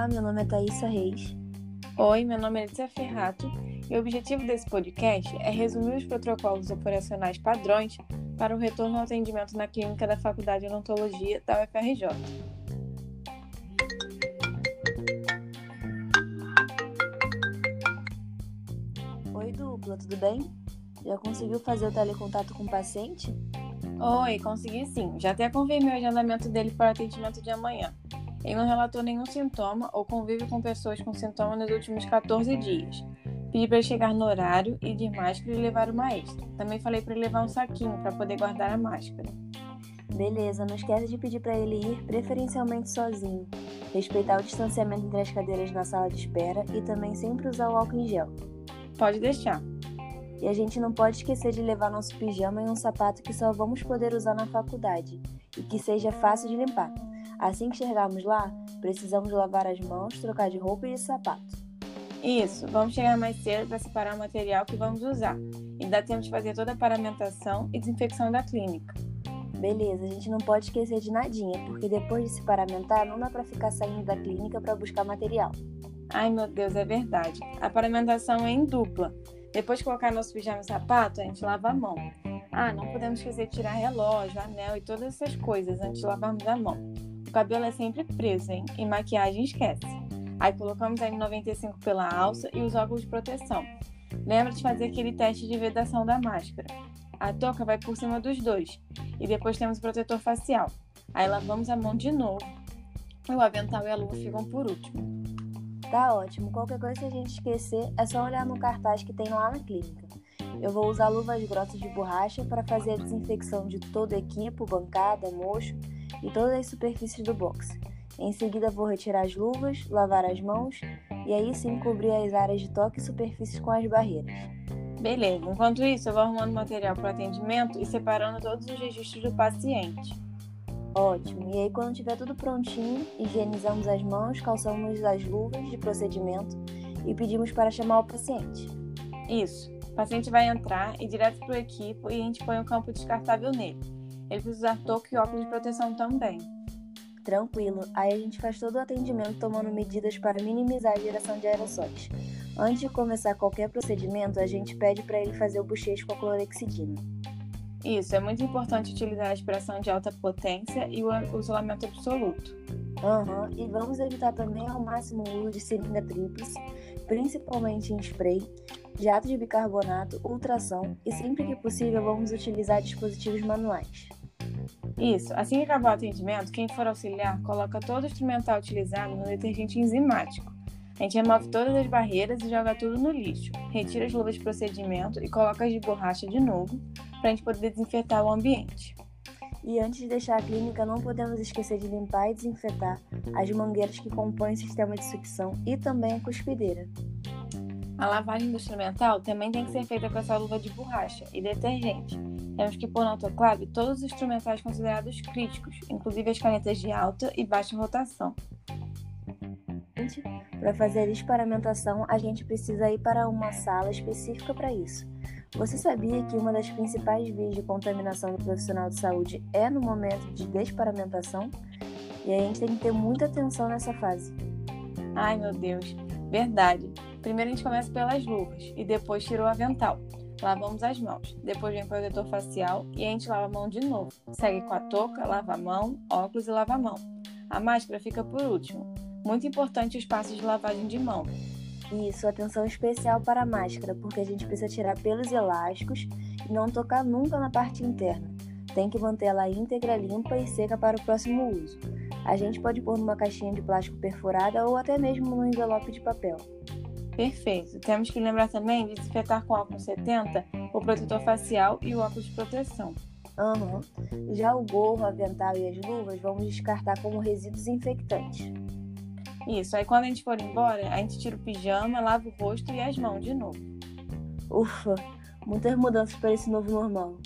Olá, meu nome é Thaisa Reis. Oi, meu nome é Letícia Ferrato e o objetivo desse podcast é resumir os protocolos operacionais padrões para o retorno ao atendimento na clínica da Faculdade de Odontologia da UFRJ. Oi, dupla, tudo bem? Já conseguiu fazer o telecontato com o paciente? Oi, consegui sim. Já até confirmei o agendamento dele para atendimento de amanhã. Ele não relatou nenhum sintoma ou convive com pessoas com sintomas nos últimos 14 dias. Pedi para ele chegar no horário e de máscara e levar uma extra. Também falei para ele levar um saquinho para poder guardar a máscara. Beleza, não esquece de pedir para ele ir preferencialmente sozinho, respeitar o distanciamento entre as cadeiras na sala de espera e também sempre usar o álcool em gel. Pode deixar. E a gente não pode esquecer de levar nosso pijama e um sapato que só vamos poder usar na faculdade e que seja fácil de limpar. Assim que chegarmos lá, precisamos lavar as mãos, trocar de roupa e de sapato. Isso, vamos chegar mais cedo para separar o material que vamos usar. E dá tempo de fazer toda a paramentação e desinfecção da clínica. Beleza, a gente não pode esquecer de nadinha, porque depois de se paramentar não dá para ficar saindo da clínica para buscar material. Ai meu Deus, é verdade. A paramentação é em dupla. Depois de colocar nosso pijama e sapato, a gente lava a mão. Ah, não podemos esquecer de tirar relógio, anel e todas essas coisas antes de lavarmos a mão. O cabelo é sempre preso, hein? E maquiagem esquece. Aí colocamos a N95 pela alça e os óculos de proteção. Lembra de fazer aquele teste de vedação da máscara. A touca vai por cima dos dois. E depois temos o protetor facial. Aí lavamos a mão de novo. E o avental e a luva ficam por último. Tá ótimo. Qualquer coisa que a gente esquecer, é só olhar no cartaz que tem lá na clínica. Eu vou usar luvas grossas de borracha para fazer a desinfecção de todo o equipo, bancada, mocho e todas as superfícies do box. Em seguida, vou retirar as luvas, lavar as mãos e aí sim cobrir as áreas de toque e superfícies com as barreiras. Beleza, enquanto isso, eu vou arrumando material para o atendimento e separando todos os registros do paciente. Ótimo. E aí, quando tiver tudo prontinho, higienizamos as mãos, calçamos as luvas de procedimento e pedimos para chamar o paciente. Isso. O paciente vai entrar e direto para o equipo e a gente põe o um campo descartável nele. Ele precisa usar touca e óculos de proteção também. Tranquilo, aí a gente faz todo o atendimento tomando medidas para minimizar a geração de aerossóis. Antes de começar qualquer procedimento, a gente pede para ele fazer o bochecho com a clorexidina. Isso, é muito importante utilizar a aspiração de alta potência e o isolamento absoluto. Aham, uhum. e vamos evitar também ao máximo o uso de seringa tríplice, principalmente em spray, jato de bicarbonato, ultrassom e sempre que possível vamos utilizar dispositivos manuais. Isso. Assim que acabar o atendimento, quem for auxiliar coloca todo o instrumental utilizado no detergente enzimático. A gente remove todas as barreiras e joga tudo no lixo. Retira as luvas de procedimento e coloca as de borracha de novo para a gente poder desinfetar o ambiente. E antes de deixar a clínica, não podemos esquecer de limpar e desinfetar as mangueiras que compõem o sistema de sucção e também a cuspideira. A lavagem do instrumental também tem que ser feita com essa luva de borracha e detergente. Temos que pôr no autoclave todos os instrumentais considerados críticos, inclusive as canetas de alta e baixa rotação. Para fazer a desparamentação, a gente precisa ir para uma sala específica para isso. Você sabia que uma das principais vias de contaminação do profissional de saúde é no momento de desparamentação? E a gente tem que ter muita atenção nessa fase. Ai meu Deus, verdade. Primeiro a gente começa pelas luvas e depois tira o avental. Lavamos as mãos, depois vem o protetor facial e a gente lava a mão de novo. Segue com a touca, lava a mão, óculos e lava a mão. A máscara fica por último. Muito importante os passos de lavagem de mão. Isso, atenção especial para a máscara, porque a gente precisa tirar pelos elásticos e não tocar nunca na parte interna. Tem que manter ela íntegra, limpa e seca para o próximo uso. A gente pode pôr numa caixinha de plástico perfurada ou até mesmo num envelope de papel. Perfeito. Temos que lembrar também de desinfetar com álcool 70 o protetor facial e o óculos de proteção. Uhum. Já o gorro, avental e as luvas vamos descartar como resíduos infectantes. Isso, aí quando a gente for embora, a gente tira o pijama, lava o rosto e as mãos de novo. Ufa, muitas mudanças para esse novo normal.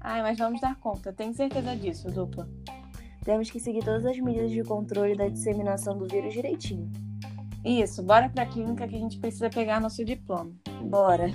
Ai, mas vamos dar conta, tenho certeza disso, dupla. Temos que seguir todas as medidas de controle da disseminação do vírus direitinho. Isso, bora pra clínica que a gente precisa pegar nosso diploma. Bora.